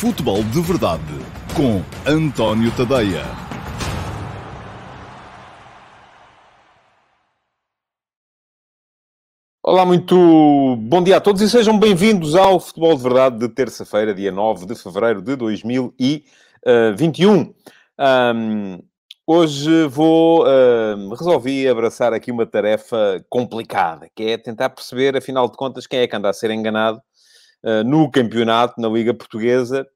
Futebol de Verdade com António Tadeia. Olá, muito bom dia a todos e sejam bem-vindos ao Futebol de Verdade de terça-feira, dia 9 de fevereiro de 2021. Um, hoje vou. Um, resolvi abraçar aqui uma tarefa complicada, que é tentar perceber, afinal de contas, quem é que anda a ser enganado uh, no campeonato, na Liga Portuguesa,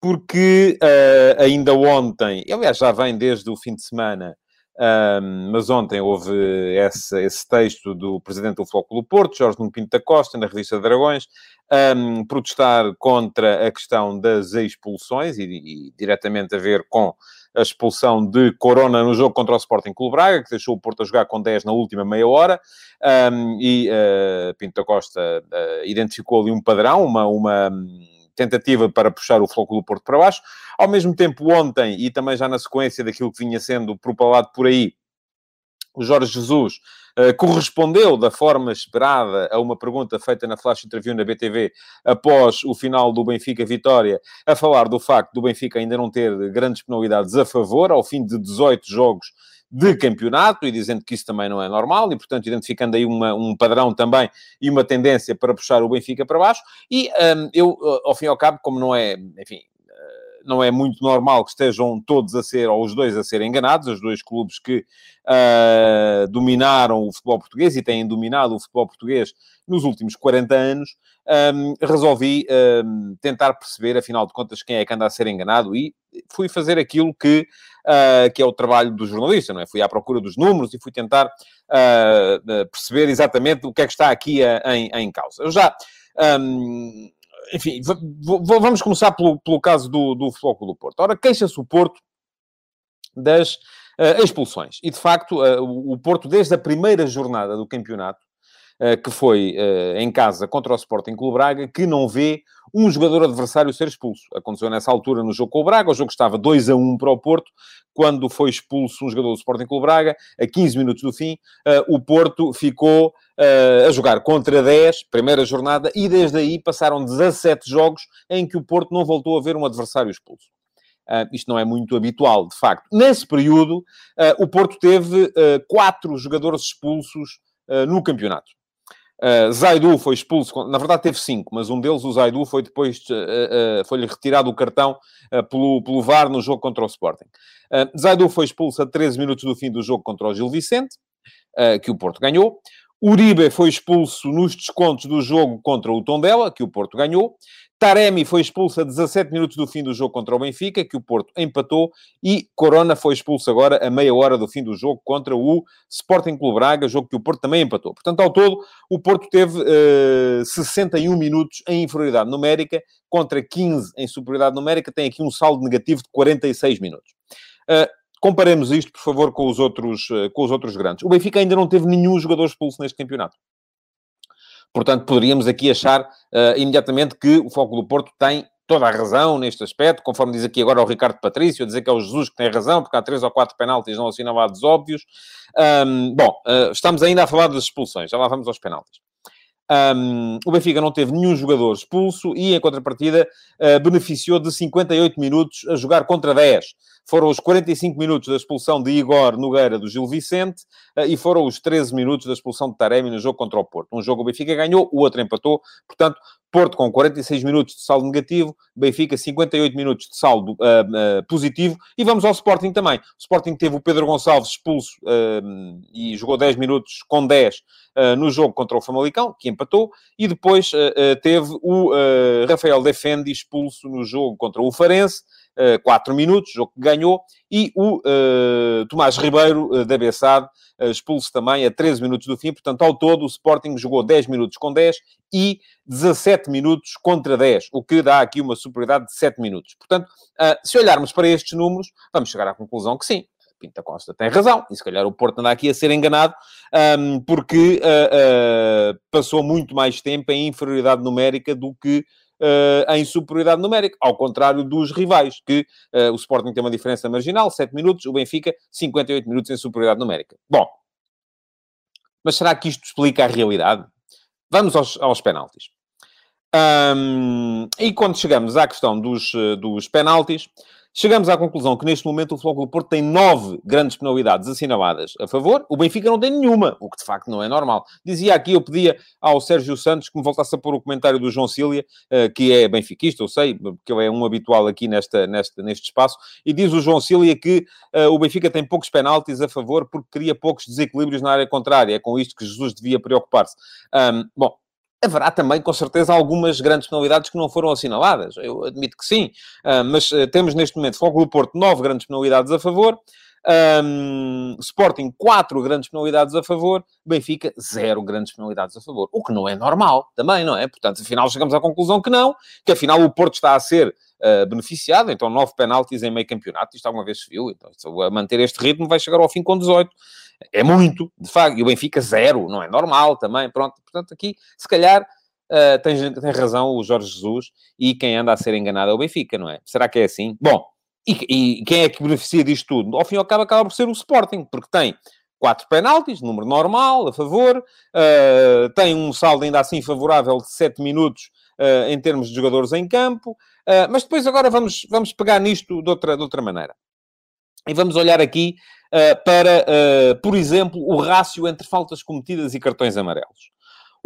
porque uh, ainda ontem, aliás, já vem desde o fim de semana, um, mas ontem houve esse, texto do presidente do Flóculo Porto, Jorge Nuno Pinto da Costa, na revista Dragões, um, protestar contra a questão das expulsões e, e, diretamente a ver com a expulsão de Corona no jogo contra o Sporting Clube Braga, que deixou o Porto a jogar com 10 na última meia hora, um, e uh, Pinto da Costa uh, identificou ali um padrão, uma, uma tentativa para puxar o Flóculo Porto para baixo. Ao mesmo tempo, ontem, e também já na sequência daquilo que vinha sendo propalado por aí, o Jorge Jesus correspondeu da forma esperada a uma pergunta feita na flash interview na BTV após o final do Benfica Vitória, a falar do facto do Benfica ainda não ter grandes penalidades a favor, ao fim de 18 jogos de campeonato e dizendo que isso também não é normal e, portanto, identificando aí uma, um padrão também e uma tendência para puxar o Benfica para baixo. E um, eu, ao fim e ao cabo, como não é, enfim, não é muito normal que estejam todos a ser, ou os dois a serem enganados, os dois clubes que uh, dominaram o futebol português e têm dominado o futebol português nos últimos 40 anos, um, resolvi um, tentar perceber, afinal de contas, quem é que anda a ser enganado e fui fazer aquilo que, uh, que é o trabalho do jornalista, não é? Fui à procura dos números e fui tentar uh, perceber exatamente o que é que está aqui em, em causa. Eu já... Um, enfim, vamos começar pelo, pelo caso do, do Flóculo do Porto. Ora, queixa-se o Porto das uh, expulsões. E, de facto, uh, o Porto, desde a primeira jornada do campeonato, que foi em casa contra o Sporting Clube Braga, que não vê um jogador adversário ser expulso. Aconteceu nessa altura no jogo com o Braga, o jogo estava 2 a 1 para o Porto, quando foi expulso um jogador do Sporting Clube Braga, a 15 minutos do fim, o Porto ficou uh, a jogar contra 10, primeira jornada, e desde aí passaram 17 jogos em que o Porto não voltou a ver um adversário expulso. Uh, isto não é muito habitual, de facto. Nesse período, uh, o Porto teve quatro jogadores expulsos no campeonato. Uh, Zaidu foi expulso, na verdade teve cinco, mas um deles, o Zaidu, foi depois, uh, uh, foi-lhe retirado o cartão pelo, pelo VAR no jogo contra o Sporting. Zaidu foi expulso a 13 minutos do fim do jogo contra o Gil Vicente, que o Porto ganhou. Uribe foi expulso nos descontos do jogo contra o Tondela, que o Porto ganhou. Taremi foi expulso a 17 minutos do fim do jogo contra o Benfica, que o Porto empatou. E Corona foi expulso agora a meia hora do fim do jogo contra o Sporting Clube Braga, jogo que o Porto também empatou. Portanto, ao todo, o Porto teve uh, eh, 61 minutos em inferioridade numérica contra 15 em superioridade numérica. Tem aqui um saldo negativo de 46 minutos. Uh, Comparemos isto, por favor, com os, outros, eh, com os outros grandes. O Benfica ainda não teve nenhum jogador expulso neste campeonato. Portanto, poderíamos aqui achar uh, imediatamente que o Foco do Porto tem toda a razão neste aspecto, conforme diz aqui agora o Ricardo Patrício, a dizer que é o Jesus que tem razão, porque há três ou quatro penaltis não assinalados óbvios. Um, bom, uh, estamos ainda a falar das expulsões, já lá vamos aos penaltis. Um, o Benfica não teve nenhum jogador expulso e, em contrapartida, uh, beneficiou de 58 minutos a jogar contra 10 foram os 45 minutos da expulsão de Igor Nogueira do Gil Vicente eh, e foram os 13 minutos da expulsão de Taremi no jogo contra o Porto. Um jogo o Benfica ganhou, o outro empatou. Portanto, Porto com 46 minutos de saldo negativo, Benfica 58 minutos de saldo uh, uh, positivo. E vamos ao Sporting também. O Sporting teve o Pedro Gonçalves expulso uh, e jogou 10 minutos com 10 no jogo contra o Famalicão, que empatou. E depois teve o Rafael Defendi expulso no jogo contra o Farense. 4 minutos, jogo que ganhou, e o uh, Tomás Ribeiro, uh, da Bessade, uh, expulso também a 13 minutos do fim. Portanto, ao todo, o Sporting jogou 10 minutos com 10 e 17 minutos contra 10, o que dá aqui uma superioridade de 7 minutos. Portanto, uh, se olharmos para estes números, vamos chegar à conclusão que sim, Pinta Costa tem razão, e se calhar o Porto anda aqui a ser enganado, um, porque uh, uh, passou muito mais tempo em inferioridade numérica do que uh, em superioridade numérica, ao contrário dos rivais, que uh, o Sporting tem uma diferença marginal, 7 minutos, o Benfica 58 minutos em superioridade numérica. Bom, mas será que isto explica a realidade? Vamos aos, aos penaltis. Um, e quando chegamos à questão dos, dos penaltis, Chegamos à conclusão que neste momento o Futebol Porto tem nove grandes penalidades assinaladas a favor, o Benfica não tem nenhuma, o que de facto não é normal. Dizia aqui, eu pedia ao Sérgio Santos que me voltasse a pôr o comentário do João Cília, eh, que é benfiquista, eu sei, porque ele é um habitual aqui nesta, nesta, neste espaço, e diz o João Cília que uh, o Benfica tem poucos penaltis a favor porque cria poucos desequilíbrios na área contrária. É com isto que Jesus devia preocupar-se. Um, bom, Haverá também, com certeza, algumas grandes penalidades que não foram assinaladas. Eu admito que sim. Uh, mas uh, temos neste momento, Fogo do Porto, nove grandes penalidades a favor. Um, Sporting, quatro grandes penalidades a favor. Benfica, zero grandes penalidades a favor. O que não é normal também, não é? Portanto, afinal, chegamos à conclusão que não. Que afinal o Porto está a ser uh, beneficiado. Então, nove penaltis em meio campeonato. Isto alguma vez se viu. Então, a manter este ritmo vai chegar ao fim com 18 é muito, de facto, e o Benfica zero, não é normal também, pronto, portanto aqui, se calhar, uh, tem, tem razão o Jorge Jesus e quem anda a ser enganado é o Benfica, não é? Será que é assim? Bom, e, e quem é que beneficia disto tudo? Ao fim e ao cabo acaba por ser o Sporting, porque tem quatro penaltis, número normal, a favor, uh, tem um saldo ainda assim favorável de 7 minutos uh, em termos de jogadores em campo, uh, mas depois agora vamos, vamos pegar nisto de outra, de outra maneira. E vamos olhar aqui para, uh, por exemplo, o rácio entre faltas cometidas e cartões amarelos.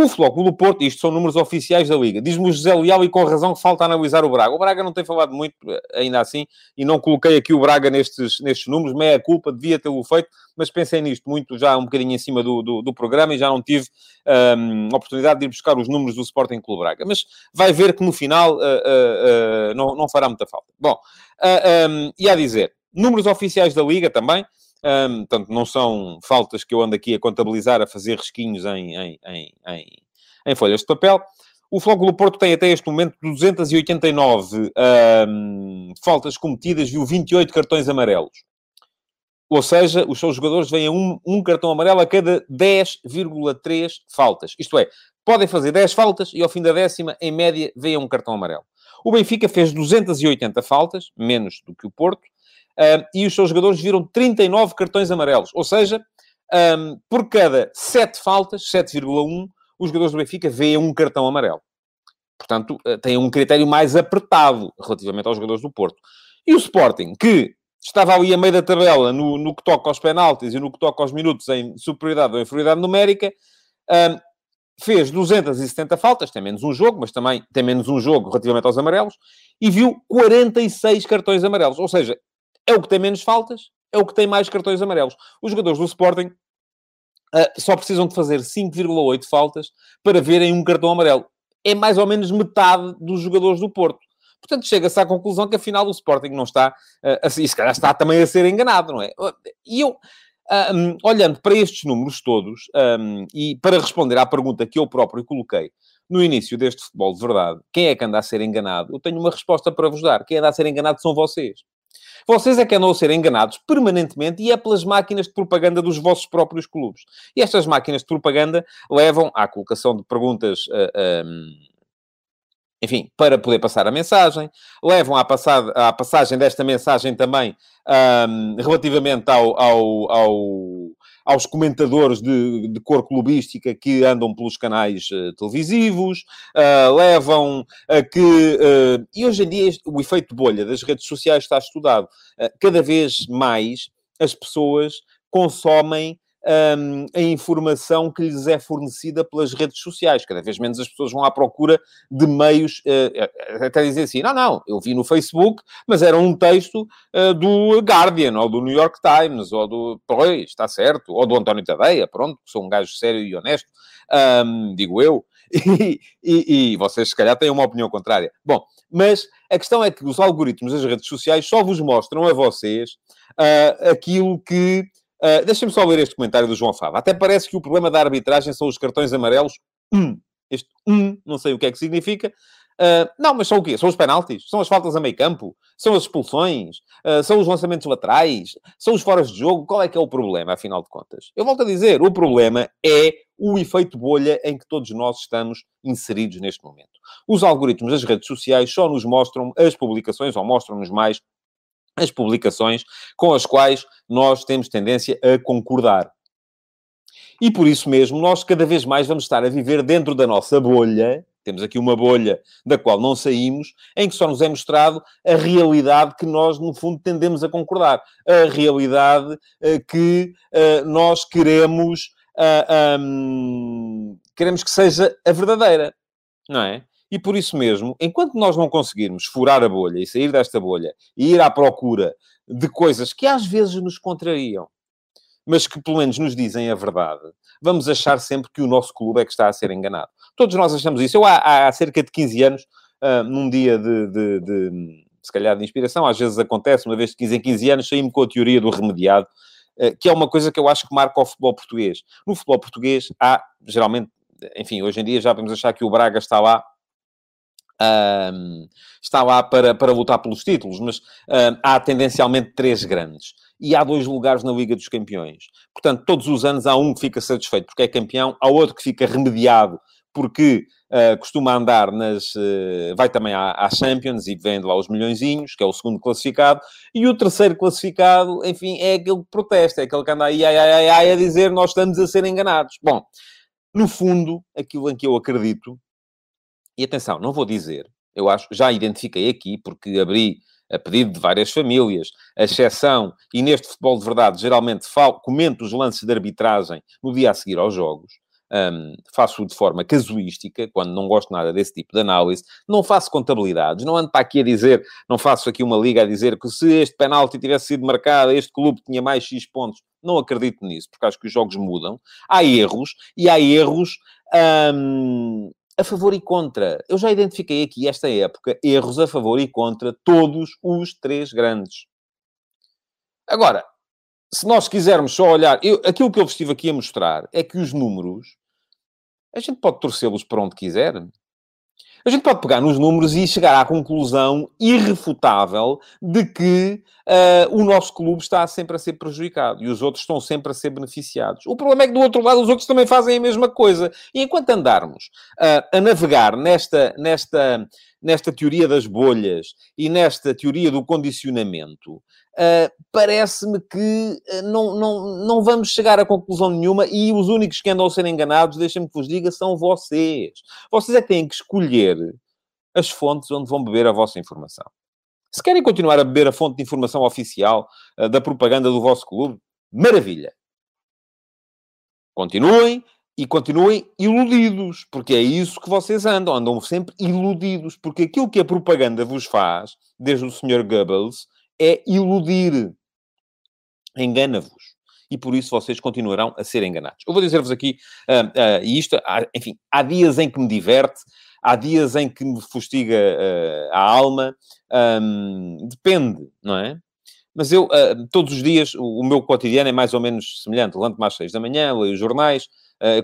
O Flóculo do Porto, isto são números oficiais da Liga, diz-me o José Leal e com razão que falta analisar o Braga. O Braga não tem falado muito, eh, ainda assim, e não coloquei aqui o Braga nestes, nestes números, meia culpa, devia tê-lo feito, mas pensei nisto muito já um bocadinho em cima do, do, do programa e já não tive um, oportunidade de ir buscar os números do Sporting Clube Braga. Mas vai ver que no final uh, uh, uh, não, não fará muita falta. Bom, um, e a dizer, Números oficiais da Liga também. Um, portanto, não são faltas que eu ando aqui a contabilizar, a fazer risquinhos em, em, em, em, em folhas de papel. O Flóculo Porto tem até este momento 289 um, faltas cometidas, viu 28 cartões amarelos. Ou seja, os seus jogadores vêm a um, um cartão amarelo a cada 10,3 faltas. Isto é, podem fazer 10 faltas e ao fim da décima, em média, vêm um cartão amarelo. O Benfica fez 280 faltas, menos do que o Porto, e os seus jogadores viram 39 cartões amarelos. Ou seja, por cada 7 faltas, 7,1, os jogadores do Benfica veem um cartão amarelo. Portanto, uh, têm um critério mais apertado relativamente aos jogadores do Porto. E o Sporting, que estava ali a meio da tabela no, no que toca aos penaltis e no que toca aos minutos em superioridade ou inferioridade numérica, um, fez 270 faltas, tem menos um jogo, mas também tem menos um jogo relativamente aos amarelos, e viu 46 cartões amarelos. Ou seja, é o que tem menos faltas, é o que tem mais cartões amarelos. Os jogadores do Sporting uh, só precisam de fazer 5,8 faltas para verem um cartão amarelo. É mais ou menos metade dos jogadores do Porto. Portanto, chega-se à conclusão que afinal o Sporting não está, uh, assim, se calhar está também a ser enganado, não é? E eu, um, olhando para estes números todos, um, e para responder à pergunta que eu próprio coloquei no início deste futebol de verdade, quem é que anda a ser enganado? Eu tenho uma resposta para vos dar. Quem anda a ser enganado são vocês. Vocês é que andam a ser enganados permanentemente e é pelas máquinas de propaganda dos vossos próprios clubes. E estas máquinas de propaganda levam à colocação de perguntas. Uh, eh, um, ehm, enfim, para poder passar a mensagem, levam à, passar, à passagem desta mensagem também um, ehm, relativamente ao, ao, ao, aos comentadores de, de cor clubística que andam pelos canais uh, televisivos, uh, levam a que. Uh, e hoje em dia este, o efeito bolha das redes sociais está estudado. cada vez mais as pessoas consomem um, a informação que lhes é fornecida pelas redes sociais. Cada vez menos as pessoas vão à procura de meios, uh, até dizer assim, não, não, eu vi no Facebook, mas era um texto uh, do Guardian, ou do New York Times, ou do... Pois, está certo, ou do António Tadeia, pronto, sou um gajo sério e honesto, um, digo eu, e, e, e vocês se calhar têm uma opinião contrária. Bom, mas a questão é que os algoritmos das redes sociais só vos mostram a vocês uh, aquilo que Uh, Deixem-me só ler este comentário do João Fava. Até parece que o problema da arbitragem são os cartões amarelos. Um. Este um, não sei o que é que significa. Uh, não, mas são o quê? São os penaltis? São as faltas a meio campo? São as expulsões? Uh, são os lançamentos laterais? São os foras de jogo? Qual é que é o problema, afinal de contas? Eu volto a dizer, o problema é o efeito bolha em que todos nós estamos inseridos neste momento. Os algoritmos das redes sociais só nos mostram as publicações, ou mostram-nos mais as publicações com as quais nós temos tendência a concordar. E por isso mesmo, nós cada vez mais vamos estar a viver dentro da nossa bolha, Temos aqui uma bolha da qual não saímos, em que só nos é mostrado a realidade que nós, no fundo, tendemos a concordar. A realidade uh, que uh, nós queremos, uh, um, queremos que seja a verdadeira, não é? E por isso mesmo, enquanto nós não conseguirmos furar a bolha e sair desta bolha e ir à procura de coisas que às vezes nos contrariam, mas que pelo menos nos dizem a verdade, vamos achar sempre que o nosso clube é que está a ser enganado. Todos nós achamos isso. Eu, há, há cerca de 15 anos, uh, num dia de, de, de, se calhar, de inspiração, às vezes acontece, uma vez de 15 em 15 anos, saí-me com a teoria do remediado, uh, que é uma coisa que eu acho que marca o futebol português. No futebol português, há, geralmente, enfim, hoje em dia já podemos achar que o Braga está lá um, está lá para, para lutar pelos títulos, mas um, há tendencialmente três grandes. E há dois lugares na Liga dos Campeões. Portanto, todos os anos há um que fica satisfeito porque é campeão, há outro que fica remediado porque uh, costuma andar nas. Uh, vai também à, à, Champions e vende lá os milhõezinhos, que é o segundo classificado, e o terceiro classificado, enfim, é aquele que protesta, é aquele que anda aí ai, ai, ai, a dizer nós estamos a ser enganados. Bom, no fundo, aquilo em que eu acredito e atenção, não vou dizer, eu acho, já identifiquei aqui, porque abri a pedido de várias famílias, a exceção, e neste futebol de verdade, geralmente falo, comento os lances de arbitragem no dia a seguir aos jogos, um, faço de forma casuística, quando não gosto nada desse tipo de análise, não faço contabilidades, não ando para aqui a dizer, não faço aqui uma liga a dizer que se este penalti tivesse sido marcado, este clube tinha mais X pontos. Não acredito nisso, porque acho que os jogos mudam. Há erros, e há erros um, a favor e contra. Eu já identifiquei aqui, esta época, erros a favor e contra todos os três grandes. Agora, se nós quisermos só olhar... Eu, aquilo que eu vos estive aqui a mostrar é que os números, a gente pode torcê-los para onde quiser. A gente pode pegar nos números e chegar à conclusão irrefutável de que uh, o nosso clube está sempre a ser prejudicado e os outros estão sempre a ser beneficiados. O problema é que do outro lado os outros também fazem a mesma coisa. E enquanto andarmos uh, a navegar nesta, nesta, nesta teoria das bolhas e nesta teoria do condicionamento, Uh, parece-me que uh, não, não, não vamos chegar a conclusão nenhuma e os únicos que andam a ser enganados, deixem-me que vos diga, são vocês. Vocês é que têm que escolher as fontes onde vão beber a vossa informação. Se querem continuar a beber a fonte de informação oficial uh, da propaganda do vosso clube, maravilha. Continuem e continuem iludidos, porque é isso que vocês andam, andam sempre iludidos, porque aquilo que a propaganda vos faz, desde o Sr. Goebbels, é iludir. Engana-vos. E por isso vocês continuarão a ser enganados. Eu vou dizer-vos aqui, uh, uh, isto, há, enfim, há dias em que me diverte, há dias em que me fustiga uh, a alma, um, depende, não é? Mas eu, todos os dias, o, o, meu cotidiano é mais ou menos semelhante. Levanto-me às seis da manhã, leio os jornais,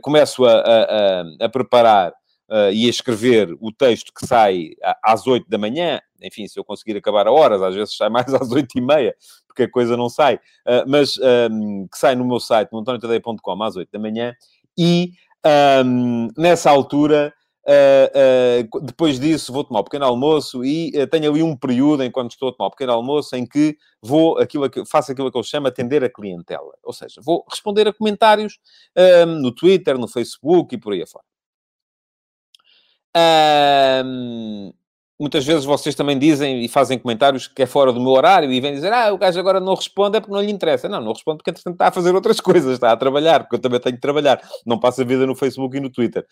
começo a, a, a, a preparar uh, e a escrever o texto que sai às 8 da manhã, enfim, se eu conseguir acabar a horas, às vezes sai mais às 8 e meia, porque a coisa não sai, uh, mas um, que sai no meu site, no às 8 da manhã, e um, nessa altura... Uh, depois disso vou tomar um pequeno almoço e uh, tenho ali um período enquanto estou a tomar um pequeno almoço em que vou aquilo que, faço aquilo que eu chamo atender a clientela. Ou seja, vou responder a comentários no Twitter, no Facebook e por aí afora. Um, muitas vezes vocês também dizem e fazem comentários que é fora do meu horário e vêm dizer, ah, o gajo agora não responde é porque não lhe interessa. Não, não responde porque, entretanto, está a fazer outras coisas, está a trabalhar, porque eu também tenho que trabalhar. Não passa a vida no Facebook e no Twitter.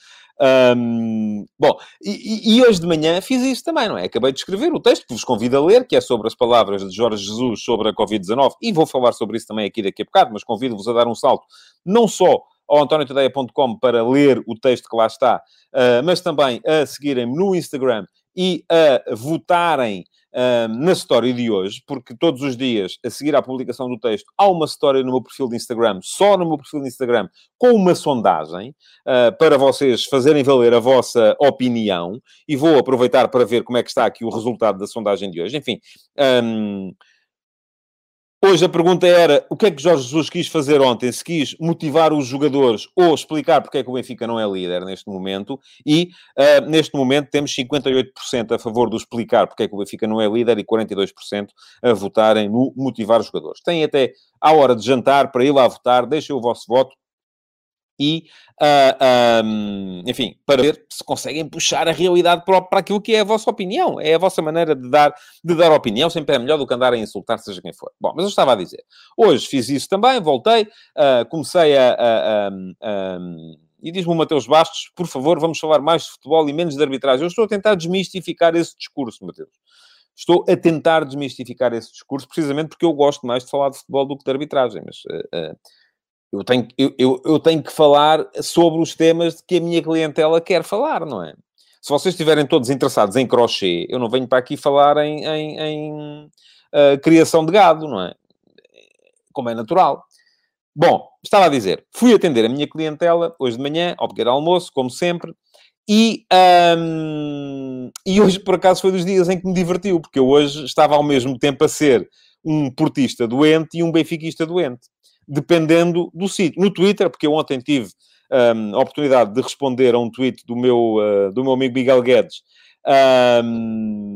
Um, bom, e, e, hoje de manhã fiz isso também, não é? Acabei de escrever o texto que vos convido a ler, que é sobre as palavras de Jorge Jesus sobre a Covid-19, e vou falar sobre isso também aqui daqui a bocado, mas convido-vos a dar um salto, não só ao antoniotadeia.com para ler o texto que lá está, uh, mas também a seguirem-me no Instagram e a votarem uh, na história de hoje, porque todos os dias, a seguir à publicação do texto, há uma história no meu perfil de Instagram, só no meu perfil de Instagram, com uma sondagem, uh, para vocês fazerem valer a vossa opinião, e vou aproveitar para ver como é que está aqui o resultado da sondagem de hoje. Enfim, um, Hoje a pergunta era o que é que Jorge Jesus quis fazer ontem? Se quis motivar os jogadores ou explicar porque é que o Benfica não é líder neste momento. E uh, neste momento temos 58% a favor do explicar porque é que o Benfica não é líder e 42% a votarem no motivar os jogadores. Têm até à hora de jantar para ir lá votar, deixem o vosso voto e, uh, ah, um, enfim, para ver se conseguem puxar a realidade para, para aquilo que é a vossa opinião. É a vossa maneira de dar, de dar opinião, sempre é melhor do que andar a insultar, seja quem for. Bom, mas eu estava a dizer, hoje fiz isso também, voltei, uh, comecei a... a, a, a e diz-me o Mateus Bastos, por favor, vamos falar mais de futebol e menos de arbitragem. Eu estou a tentar desmistificar esse discurso, Mateus. Estou a tentar desmistificar esse discurso, precisamente porque eu gosto mais de falar de futebol do que de arbitragem. Mas uh, uh, eu tenho, eu, eu, eu tenho que falar sobre os temas que a minha clientela quer falar, não é? Se vocês estiverem todos interessados em crochê, eu não venho para aqui falar em, em, em uh, criação de gado, não é? Como é natural. Bom, estava a dizer, fui atender a minha clientela hoje de manhã, ao pequeno almoço, como sempre, e, um, e hoje, por acaso, foi dos dias em que me divertiu, porque eu hoje estava ao mesmo tempo a ser um portista doente e um benfiquista doente dependendo do sítio. No Twitter, porque eu ontem tive um, a oportunidade de responder a um tweet do meu, uh, do meu amigo Miguel Guedes, um,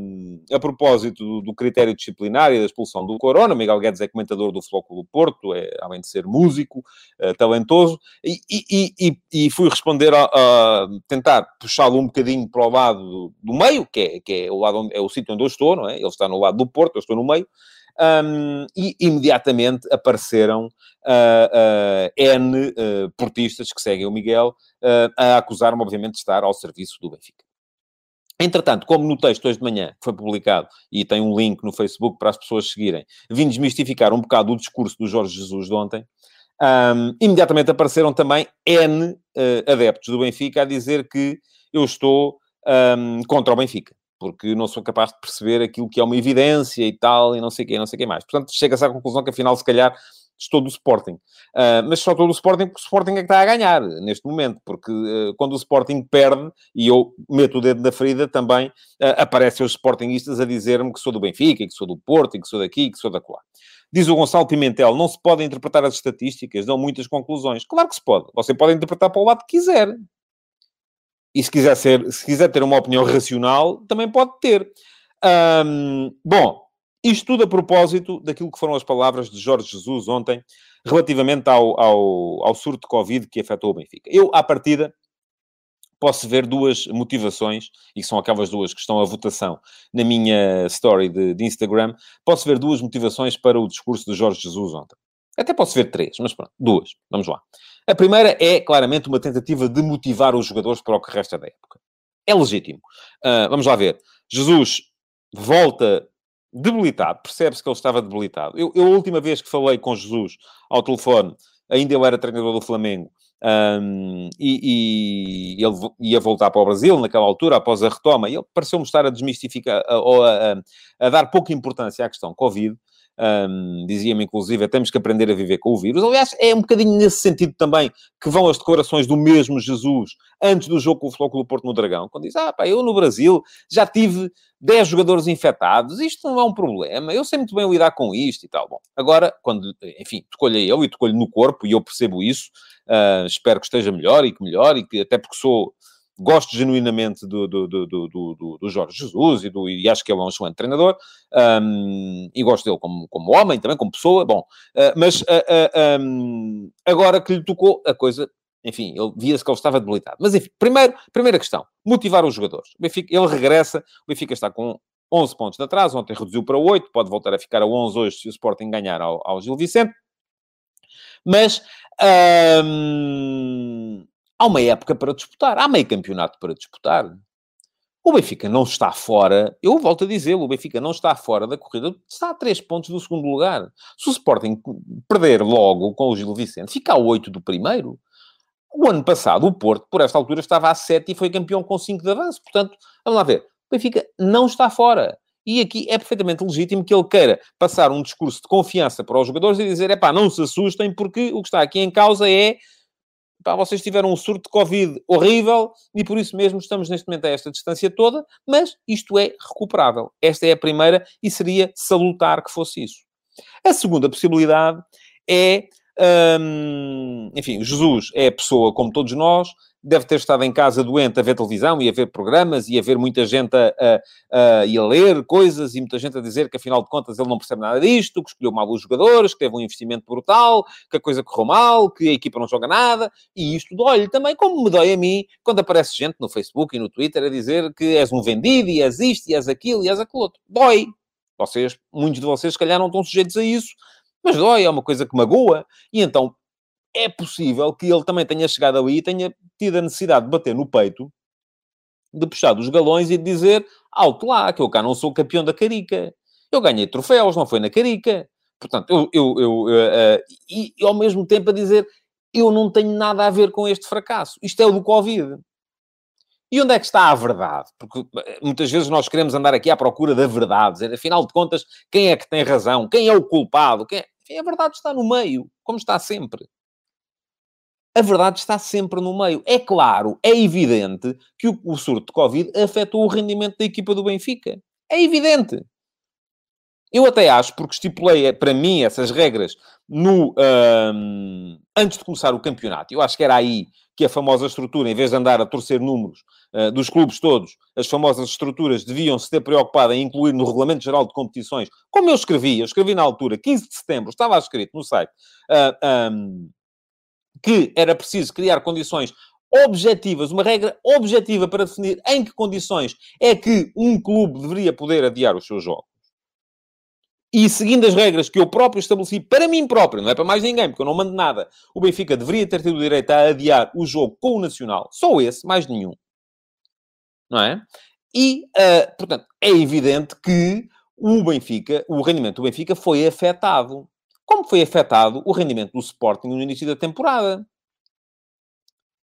a propósito do, do, critério disciplinar e da expulsão do Corona. Miguel Guedes é comentador do Flóculo do Porto, é, além de ser músico, uh, talentoso, e, e, e, e, fui responder a, a tentar puxá-lo um bocadinho para o lado do, do meio, que é, que é o, lado onde, é o sítio onde eu estou, não é? Ele está no lado do Porto, eu estou no meio um, e imediatamente apareceram uh, uh, N uh, portistas que seguem o Miguel a acusar-me, obviamente, de estar ao serviço do Benfica. Entretanto, como no texto hoje de manhã, que foi publicado, e tem um link no Facebook para as pessoas seguirem, vim desmistificar um bocado o discurso do Jorge Jesus de ontem, um, imediatamente apareceram também N uh, adeptos do Benfica a dizer que eu estou um, contra o Benfica porque não sou capaz de perceber aquilo que é uma evidência e tal, e não sei o quê, não sei o que mais. Portanto, chega-se à conclusão que, afinal, se calhar, estou do Sporting. Uh, mas só estou do Sporting porque o Sporting é que está a ganhar neste momento, porque uh, quando o Sporting perde, e eu meto o dedo na ferida, também uh, aparecem os Sportingistas a dizer-me que sou do Benfica, que sou do Porto, que sou daqui, que sou da lá. Diz o Gonçalo Pimentel, não se pode interpretar as estatísticas, dão muitas conclusões. Claro que se pode. Você pode interpretar para o lado que quiser. E se quiser, ser, se quiser ter uma opinião racional, também pode ter. Um, bom, isto tudo a propósito daquilo que foram as palavras de Jorge Jesus ontem, relativamente ao, ao, ao surto de Covid que afetou o Benfica. Eu, à partida, posso ver duas motivações, e são aquelas duas que estão à votação na minha story de, de Instagram, posso ver duas motivações para o discurso de Jorge Jesus ontem. Até posso ver três, mas pronto, duas. Vamos lá. A primeira é, claramente, uma tentativa de motivar os jogadores para o que resta da época. É legítimo. Uh, vamos lá ver. Jesus volta debilitado, percebe-se que ele estava debilitado. Eu, eu, a última vez que falei com Jesus ao telefone, ainda ele era treinador do Flamengo, um, e, e, ele ia voltar para o Brasil naquela altura, após a retoma, e ele pareceu-me estar a desmistificar, ou a, a, a, dar pouca importância à questão Covid. Um, Dizia-me, inclusive, temos que aprender a viver com o vírus. Aliás, é um bocadinho nesse sentido também que vão as declarações do mesmo Jesus antes do jogo com o Flóculo Porto no Dragão, quando diz, ah, pá, eu no Brasil já tive 10 jogadores infectados, isto não é um problema, eu sei muito bem lidar com isto e tal. Bom, agora, quando, enfim, tocou-lhe eu e tocou-lhe no corpo, e eu percebo isso, uh, espero que esteja melhor e que melhore, e que até porque sou gosto genuinamente do, do, do, do, do Jorge Jesus e, do, e acho que ele é um excelente treinador um, e gosto dele como, como homem também, como pessoa, bom, uh, mas uh, uh, um, agora que lhe tocou a coisa, enfim, ele via-se que ele estava debilitado. Mas enfim, primeiro, primeira questão, motivar os jogadores. O Benfica, ele regressa, o Benfica está com 11 pontos de atraso, ontem reduziu para 8, pode voltar a ficar a 11 hoje se o Sporting ganhar ao, ao Gil Vicente, mas... Um, há uma época para disputar, há meio campeonato para disputar. O Benfica não está fora, eu volto a dizê-lo, o Benfica não está fora da corrida, está a 3 pontos do segundo lugar. Se o Sporting perder logo com o Gil Vicente, fica a 8 do primeiro. O ano passado, o Porto, por esta altura, estava a 7 e foi campeão com 5 de avanço. Portanto, vamos lá ver, o Benfica não está fora. E aqui é perfeitamente legítimo que ele queira passar um discurso de confiança para os jogadores e dizer, é pá, não se assustem, porque o que está aqui em causa é pá, vocês tiveram um surto de Covid horrível e por isso mesmo estamos neste momento a esta distância toda, mas isto é recuperável. Esta é a primeira e seria salutar que fosse isso. A segunda possibilidade é Enfim, Jesus é pessoa como todos nós, deve ter estado em casa doente a ver televisão e a ver programas e a ver muita gente a, a, a, a ler coisas e muita gente a dizer que, afinal de contas, ele não percebe nada disto, que escolheu mal os jogadores, que teve um investimento brutal, que a coisa correu mal, que a equipa não joga nada. E isto dói-lhe também, como me dói a mim, quando aparece gente no Facebook e no Twitter a dizer que és um vendido e és isto e és aquilo e és aquilo outro. Dói. Vocês, muitos de vocês, se calhar, não estão sujeitos a isso mas dói, é uma coisa que magoa, e então é possível que ele também tenha chegado ali e tenha tido a necessidade de bater no peito, de puxar dos galões e de dizer, alto lá, que eu cá não sou campeão da Carica. Eu ganhei troféus, não foi na Carica. Portanto, eu... eu, eu uh, uh, e, e, ao mesmo tempo a dizer, eu não tenho nada a ver com este fracasso. Isto é o do Covid. E onde é que está a verdade? Porque eh, muitas vezes nós queremos andar aqui à procura da verdade, dizer, afinal de contas, quem é que tem razão? Quem é o culpado? Quem é... Enfim, a verdade está no meio, como está sempre. A verdade está sempre no meio. É claro, é evidente que o, o surto de Covid afetou o rendimento da equipa do Benfica. É evidente. Eu até acho, porque estipulei eh, para mim essas regras no, um, antes de começar o campeonato. Eu acho que era aí que a famosa estrutura, em vez de andar a torcer números uh, dos clubes todos, as famosas estruturas deviam se ter preocupado em incluir no Regulamento Geral de Competições, como eu escrevi, eu escrevi na altura, 15 de setembro, estava escrito no site, uh, ah, um, que era preciso criar condições objetivas, uma regra objetiva para definir em que condições é que um clube deveria poder adiar os seus jogos e seguindo as regras que eu próprio estabeleci para mim próprio, não é para mais ninguém, porque eu não mando nada, o Benfica deveria ter tido o direito a adiar o jogo com o Nacional. Só esse, mais nenhum. Não é? E, uh, portanto, é evidente que o Benfica, o rendimento do Benfica foi afetado. Como foi afetado o rendimento do Sporting no início da temporada?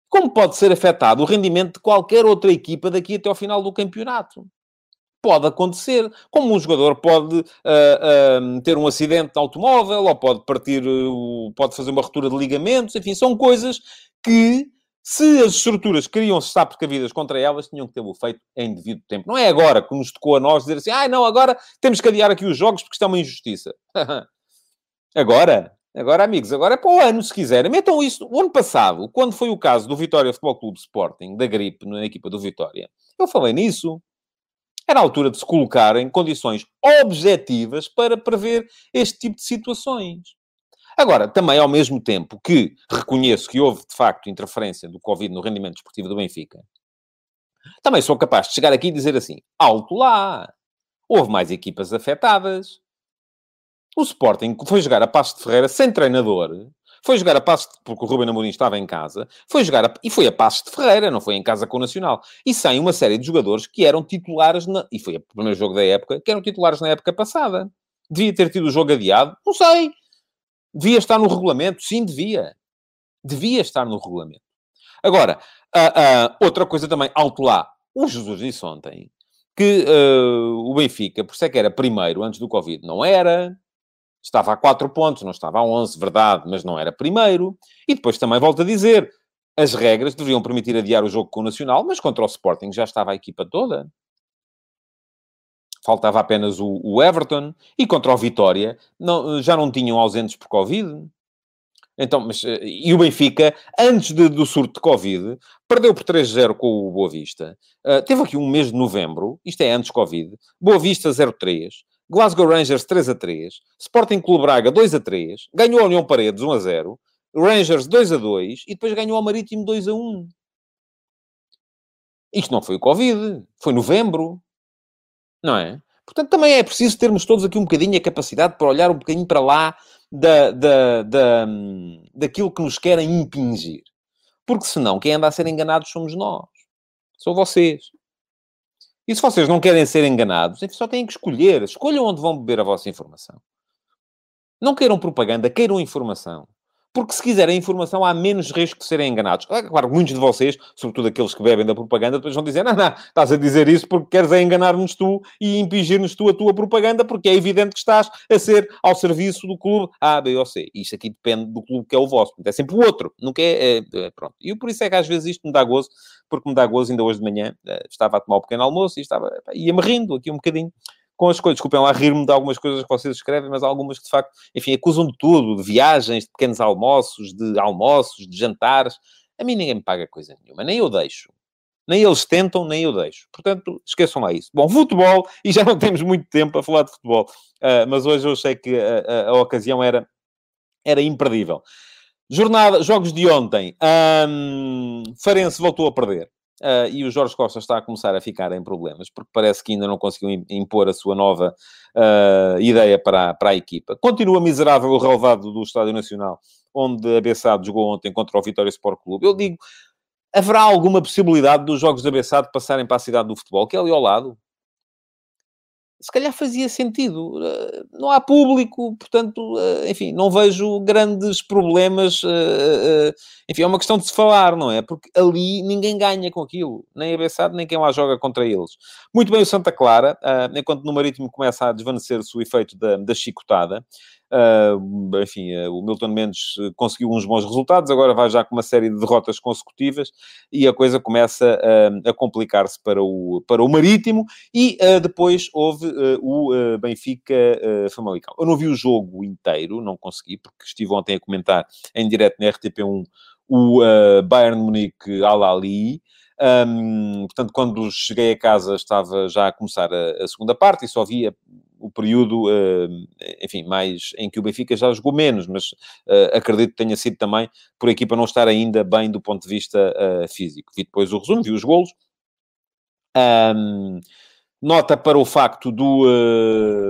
Como pode ser afetado o rendimento de qualquer outra equipa daqui até ao final do campeonato? Pode acontecer. Como um jogador pode uh, uh, ter um acidente de automóvel, ou pode partir, uh, pode fazer uma ruptura de ligamentos, enfim, são coisas que, se as estruturas queriam estar precavidas contra elas, tinham que ter o feito em devido tempo. Não é agora que nos tocou a nós dizer assim, ah, não, agora temos que adiar aqui os jogos porque isto é uma injustiça. agora, agora, amigos, agora é para o ano, se quiserem. Metam isso. O ano passado, quando foi o caso do Vitória Futebol Clube Sporting, da gripe na equipa do Vitória, eu falei nisso. Era a altura de se colocar em condições objetivas para prever este tipo de situações. Agora, também ao mesmo tempo que reconheço que houve, de facto, interferência do Covid no rendimento desportivo do Benfica, também sou capaz de chegar aqui e dizer assim, alto lá, houve mais equipas afetadas. O Sporting foi jogar a Passo de Ferreira sem treinador foi jogar a Passos, de... porque o Ruben Amorim estava em casa, foi jogar a... e foi a Passos de Ferreira, não foi em casa com o Nacional. E sem uma série de jogadores que eram titulares, na... e foi o primeiro jogo da época, que eram titulares na época passada. Devia ter tido o jogo adiado? Não sei. Devia estar no regulamento? Sim, devia. Devia estar no regulamento. Agora, uh, uh, outra coisa também, alto lá. O Jesus disse ontem que uh, o Benfica, por isso é que era primeiro antes do Covid, não era. Estava a 4 pontos, não estava a 11, verdade, mas não era primeiro. E depois também volto a dizer, as regras deveriam permitir adiar o jogo com o Nacional, mas contra o Sporting já estava a equipa toda. Faltava apenas o, o Everton. E contra o Vitória não, já não tinham ausentes por Covid. Então, mas, eh, e o Benfica, antes de, do surto de Covid, perdeu por 3-0 com o Boa Vista. Uh, teve aqui um mês de novembro, isto é antes Covid. Boa Vista 0-3. Glasgow Rangers 3 a 3, Sporting Clube Braga 2 a 3, ganhou a União Paredes 1 a 0, Rangers 2 a 2 e depois ganhou a Marítimo 2 a 1. Isto não foi o Covid, foi novembro, não é? Portanto, também é preciso termos todos aqui um bocadinho a capacidade para olhar um bocadinho para lá da, da, da, daquilo que nos querem impingir. Porque senão, quem anda a ser enganado somos nós. São vocês. E se vocês não querem ser enganados, só têm que escolher. Escolham onde vão beber a vossa informação. Não queiram propaganda, queiram informação. Porque se quiserem informação, há menos risco de serem enganados. Claro, muitos de vocês, sobretudo aqueles que bebem da propaganda, depois vão dizer, não, não, estás a dizer isso porque queres é enganar-nos tu e impingir-nos tu a tua propaganda, porque é evidente que estás a ser ao serviço do clube A, B ou C. Isto aqui depende do clube que é o vosso. É sempre o outro. Nunca é, é, é pronto. E por isso é que às vezes isto me dá gozo, porque me dá gozo. Ainda hoje de manhã eh, estava a tomar um pequeno almoço e estava, ia-me rindo aqui um bocadinho com as coisas. Desculpem lá rir-me de algumas coisas que vocês escrevem, mas algumas que, de facto, enfim, acusam de tudo, de viagens, de pequenos almoços, de almoços, de jantares. A mim ninguém me paga coisa nenhuma, nem eu deixo. Nem eles tentam, nem eu deixo. Portanto, esqueçam lá isso. Bom, futebol, e já não temos muito tempo a falar de futebol, uh, mas hoje eu sei que a, a, a, ocasião era, era imperdível. Jornada, jogos de ontem. Um, Farense voltou a perder. Uh, e o Jorge Costa está a começar a ficar em problemas, porque parece que ainda não conseguiu impor a sua nova uh, ideia para a, para a equipa. Continua miserável o relevado do Estádio Nacional, onde a Bessado jogou ontem contra o Vitória Sport Clube. Eu digo, haverá alguma possibilidade dos jogos da Bessado passarem para a cidade do futebol, que é ali ao lado? Se calhar fazia sentido. Eh, não há público, portanto, eh, enfim, não vejo grandes problemas. Eh, enfim, é uma questão de se falar, não é? Porque ali ninguém ganha com aquilo, nem a Bessade, nem quem lá joga contra eles. Muito bem o Santa Clara, enquanto no Marítimo começa a desvanecer-se o efeito da, da chicotada. Uh, enfim, uh, o Milton Mendes conseguiu uns bons resultados, agora vai já com uma série de derrotas consecutivas e a coisa começa uh, a complicar-se para o, para o Marítimo. E depois houve o Benfica Famalicão. Eu não vi o jogo inteiro, não consegui, porque estive ontem a comentar em direto na RTP1 o Bayern Munique Al-Ali. Um, portanto, quando cheguei a casa estava já a começar a, a segunda parte e só via o período, uh, enfim, mais em que o Benfica já jogou menos, mas uh, acredito que tenha sido também por a equipa não estar ainda bem do ponto de vista uh, físico. Vi depois o resumo, vi os golos. Um, nota para o facto do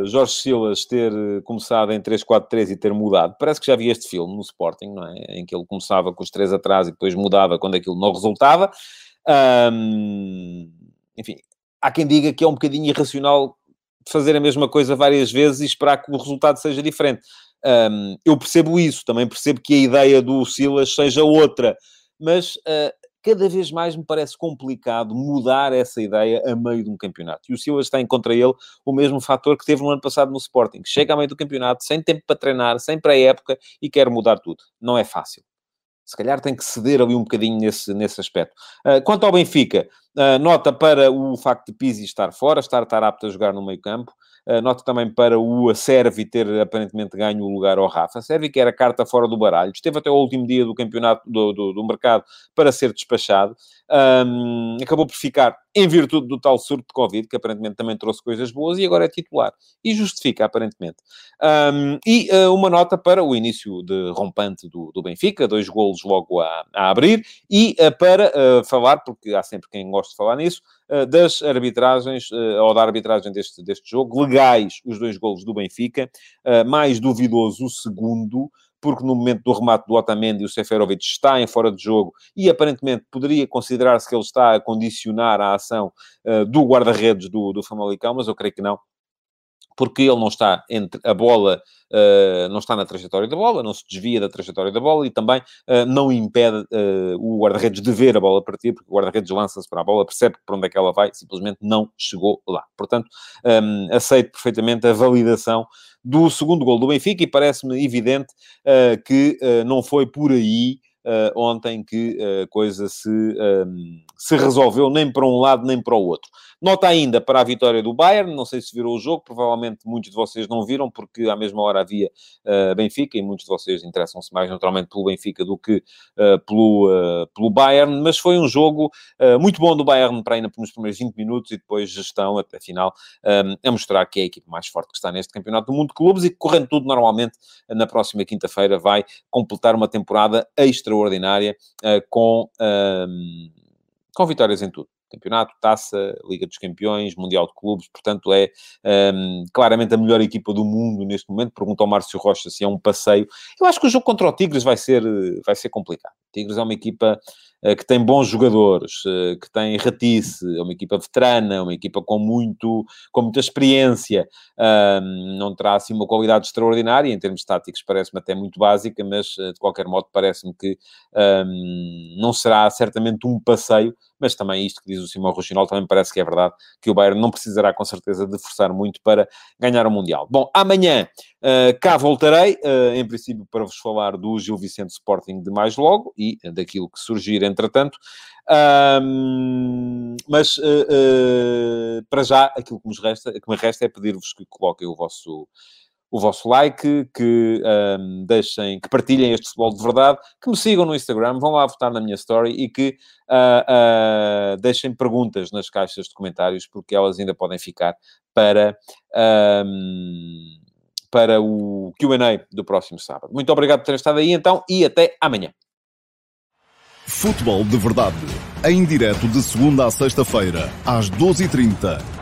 Jorge Silas ter começado em 3-4-3 e ter mudado. Parece que já vi este filme no Sporting, não é? Em que ele começava com os três atrás e depois mudava quando aquilo não resultava. Um, enfim, há quem diga que é um bocadinho irracional fazer a mesma coisa várias vezes e esperar que o resultado seja diferente. Um, eu percebo isso, também percebo que a ideia do Silas seja outra, mas uh, cada vez mais me parece complicado mudar essa ideia a meio de um campeonato. E o Silas tem contra ele o mesmo fator que teve no ano passado no Sporting. Chega a meio do campeonato, sem tempo para treinar, sem pré-época e quer mudar tudo. Não é fácil. Se calhar tem que ceder ali um bocadinho nesse, nesse aspecto. Uh, quanto ao Benfica, uh, nota para o facto de Pizzi estar fora, estar, estar apto a jogar no meio campo. Uh, nota também para o Servi ter aparentemente ganho o lugar ao Rafa. Servi, que era carta fora do baralho, esteve até o último dia do campeonato do, do, do mercado para ser despachado. Um, acabou por ficar em virtude do tal surto de Covid, que aparentemente também trouxe coisas boas, e agora é titular. E justifica, aparentemente. Um, e uh, uma nota para o início de rompante do, do Benfica, dois golos logo a, a abrir, e uh, para uh, falar, porque há sempre quem gosta de falar nisso, das arbitragens, ou da arbitragem deste, deste jogo, legais os dois golos do Benfica, mais duvidoso o segundo, porque no momento do remate do Otamendi o Seferovic está em fora de jogo e aparentemente poderia considerar-se que ele está a condicionar a ação uh, do guarda-redes do, do Famalicão, mas eu creio que não, porque ele não está entre a bola, uh, não está na trajetória da bola, não se desvia da trajetória da bola e também uh, não impede uh, o guarda-redes de ver a bola partir, porque o guarda-redes lança-se para a bola, percebe para onde é que ela vai, simplesmente não chegou lá. Portanto, um, aceito perfeitamente a validação do segundo gol do Benfica e parece-me evidente que não foi por aí uh, ontem que a coisa se, um, se resolveu nem para um lado nem para o outro. Nota ainda para a vitória do Bayern, não sei se virou o jogo, provavelmente muitos de vocês não viram, porque à mesma hora havia uh, Benfica, e muitos de vocês interessam-se mais naturalmente pelo Benfica do que uh, pelo, uh, pelo Bayern, mas foi um jogo muito bom do Bayern para ainda nos primeiros 20 minutos e depois gestão até final, a mostrar que é a equipe mais forte que está neste campeonato do mundo de clubes e que correndo tudo normalmente na próxima quinta-feira vai completar uma temporada extraordinária com, com vitórias em tudo campeonato, taça, Liga dos Campeões, Mundial de Clubes, portanto é um, claramente a melhor equipa do mundo neste momento. Pergunta ao Márcio Rocha se é um passeio. Eu acho que o jogo contra o Tigres vai ser, vai ser complicado. Tigres é uma equipa uh, que tem bons jogadores, uh, que tem ratice, é uma equipa veterana, uma equipa com, muito, com muita experiência. Não terá assim uma qualidade extraordinária, em termos táticos parece-me até muito básica, mas uh, de qualquer modo parece-me que não será certamente um passeio mas também isto que diz o Simão Rochinol também parece que é verdade, que o Bayern não precisará com certeza de forçar muito para ganhar o Mundial. Bom, amanhã uh, cá voltarei, uh, em princípio para vos falar do Gil Vicente Sporting de mais logo e daquilo que surgir entretanto. Um, mas uh, uh, para já, aquilo que, resta, que me resta é pedir-vos que coloquem o vosso, o vosso like, que um, deixem, que partilhem este futebol de verdade, que me sigam no Instagram, vão lá votar na minha story e que uh, deixem perguntas nas caixas de comentários, porque elas ainda podem ficar para. Um, para o QA do próximo sábado. Muito obrigado por terem estado aí então e até amanhã. Futebol de Verdade, em direto de segunda a sexta-feira, às 12h30